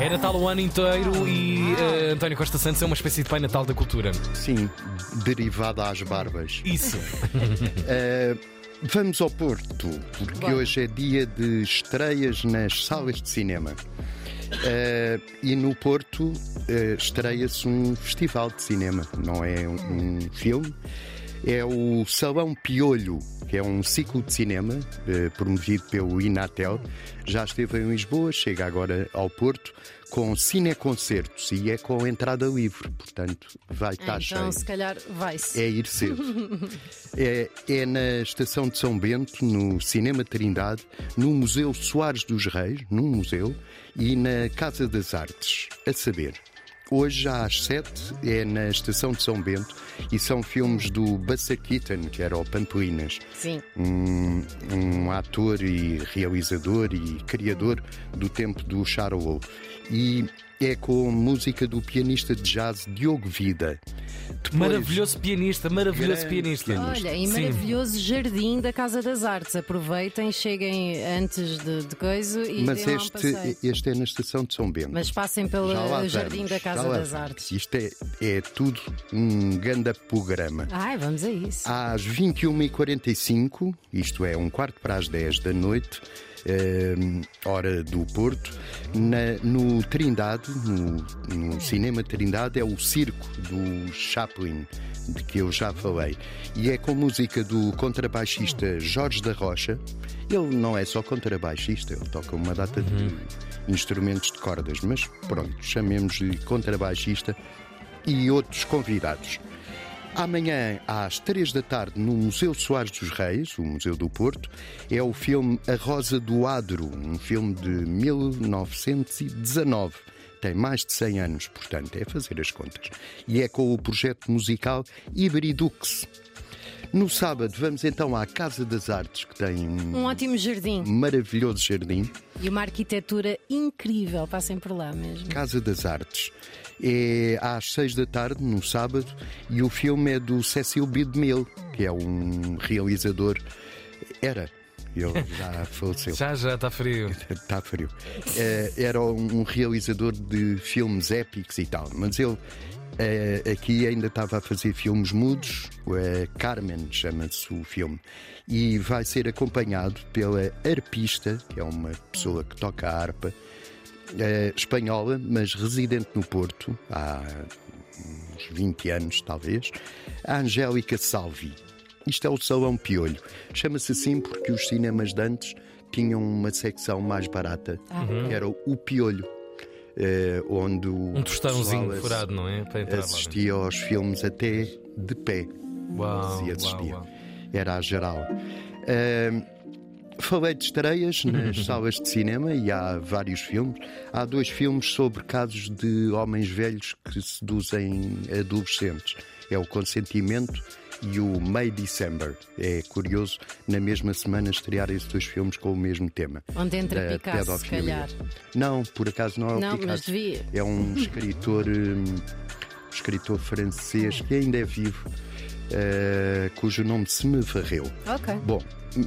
É Natal o ano inteiro e eh, António Costa Santos é uma espécie de Pai Natal da cultura. Sim, derivada às barbas. Isso. Eh, vamos ao Porto, porque Bora. hoje é dia de estreias nas salas de cinema. Eh, e no Porto estreia-se um festival de cinema, não é um, um filme. É o Salão Piolho, que é um ciclo de cinema eh, promovido pelo Inatel. Já esteve em Lisboa, chega agora ao Porto com cineconcertos e é com entrada livre, portanto vai estar cheio. Então, se calhar, vai-se. É ir cedo. é, é na Estação de São Bento, no Cinema Trindade, no Museu Soares dos Reis, num museu, e na Casa das Artes, a saber. Hoje às sete é na Estação de São Bento e são filmes do Buster Keaton, que era o Pampelinas, Sim. um, um ator e realizador e criador do tempo do Charlotte. E é com música do pianista de jazz Diogo Vida. Depois- Maravilhoso pianista, maravilhoso pianista. pianista. Olha, e Sim. maravilhoso jardim da Casa das Artes. Aproveitem, cheguem antes de, de coisa e Mas um este, este é na estação de São Bento. Mas passem pelo jardim vamos, da Casa das. Artes. Isto é, é tudo um grande programa. Ai, vamos a isso. Às 21h45, isto é, um quarto para as 10 da noite, eh, hora do Porto, na- no Trindade, no, no Cinema Trindade, é o Circo do Chaplin, de que eu já falei. E é com música do contrabaixista Jorge da Rocha. Ele não é só contrabaixista, ele toca uma data de instrumentos de cordas, mas pronto, chamemos de contrabaixista e outros convidados. Amanhã, às três da tarde, no Museu Soares dos Reis, o Museu do Porto, é o filme A Rosa do Adro, um filme de 1919. Tem mais de 100 anos, portanto, é fazer as contas. E é com o projeto musical Ibridux. No sábado, vamos então à Casa das Artes, que tem Um um ótimo jardim maravilhoso jardim. e uma arquitetura incrível. Passem por lá mesmo. Casa das Artes. É às seis da tarde, no sábado, e o filme é do Cecil B. DeMille, que é um realizador. Era. Ele já faleceu. Já, já, está frio. Está frio. Eh, era um realizador de filmes épicos e tal, mas ele eh, aqui ainda estava a fazer filmes mudos. eh, Carmen chama-se o filme. E vai ser acompanhado pela arpista, que é uma pessoa que toca a harpa, espanhola, mas residente no Porto há uns 20 anos, talvez, a Angélica Salvi. Isto é o Salão Piolho. Chama-se assim porque os cinemas de antes tinham uma secção mais barata, que era o Piolho, eh, onde Um tostãozinho furado, não é? Assistia aos filmes até de pé. Uau, se uau, assistia. uau. Era a geral. Ahm, falei de estreias nas salas de cinema e há vários filmes. Há dois filmes sobre casos de homens velhos que seduzem adolescentes. É o Consentimento e o May December. É curioso, na mesma semana, estrear esses dois filmes com o mesmo tema. Onde entra da Picasso, se calhar. Não, por acaso não é o Não, mas Picasso. devia. É um escritor, hum, escritor francês que ainda é vivo, eh, cujo nome se me varreu. Ok. Bom,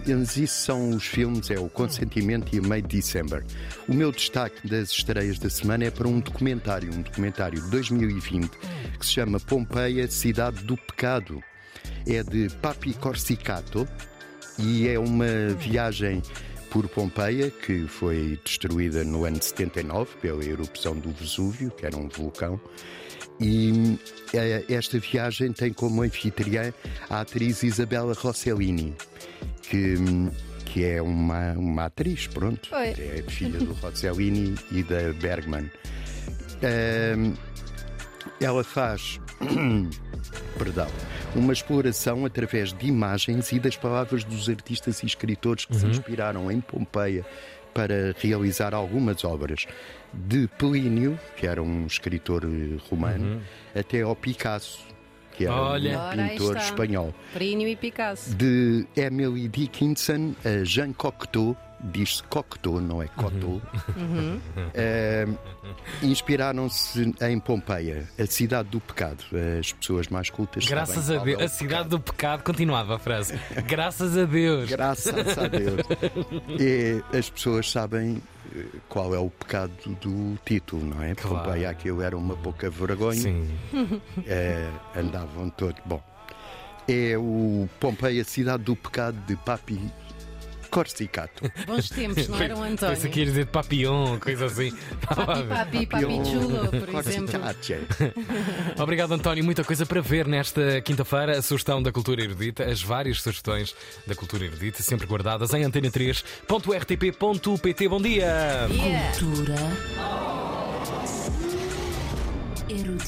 mas isso são os filmes, é o Consentimento e a May December. O meu destaque das estreias da semana é para um documentário, um documentário de 2020, que se chama Pompeia, Cidade do Pecado. É de Papi Corsicato e é uma viagem por Pompeia, que foi destruída no ano 79 pela erupção do Vesúvio, que era um vulcão. E eh, esta viagem tem como anfitriã a atriz Isabella Rossellini, que, que é uma, uma atriz, pronto, Oi. é filha do Rossellini e da Bergman. Ahm, ela faz, perdão, uma exploração através de imagens e das palavras dos artistas e escritores que se inspiraram em Pompeia para realizar algumas obras, de Plínio, que era um escritor eh, romano, até ao Picasso, que era Olha. um pintor espanhol. Plínio e Picasso. de Emily Dickinson a Jean Cocteau diz-se Cocteau, não é Cotô. Eh, Inspiraram-se em Pompeia, a cidade do pecado. As pessoas mais cultas Graças a Deus. é o A cidade pecado. do pecado continuava a frase. Graças a Deus. Graças a Deus. E as pessoas sabem eh, qual é o pecado do título, não é? Claro. Pompeia, aquilo era uma pouca vergonha. Sim. Eh, andavam todos. Bom, é o Pompeia, cidade do pecado de Papi Corsicato. Bons tempos, não eram, António? Pensei que ia dizer papillon, coisa assim. Papi, papi, papi chulo, por exemplo. Obrigado, António. Muita coisa para ver nesta quinta-feira. A sugestão da Cultura Erudita, as várias sugestões da Cultura Erudita, sempre guardadas em antena3.rtp.pt. Bom dia! Yeah. Cultura erudita.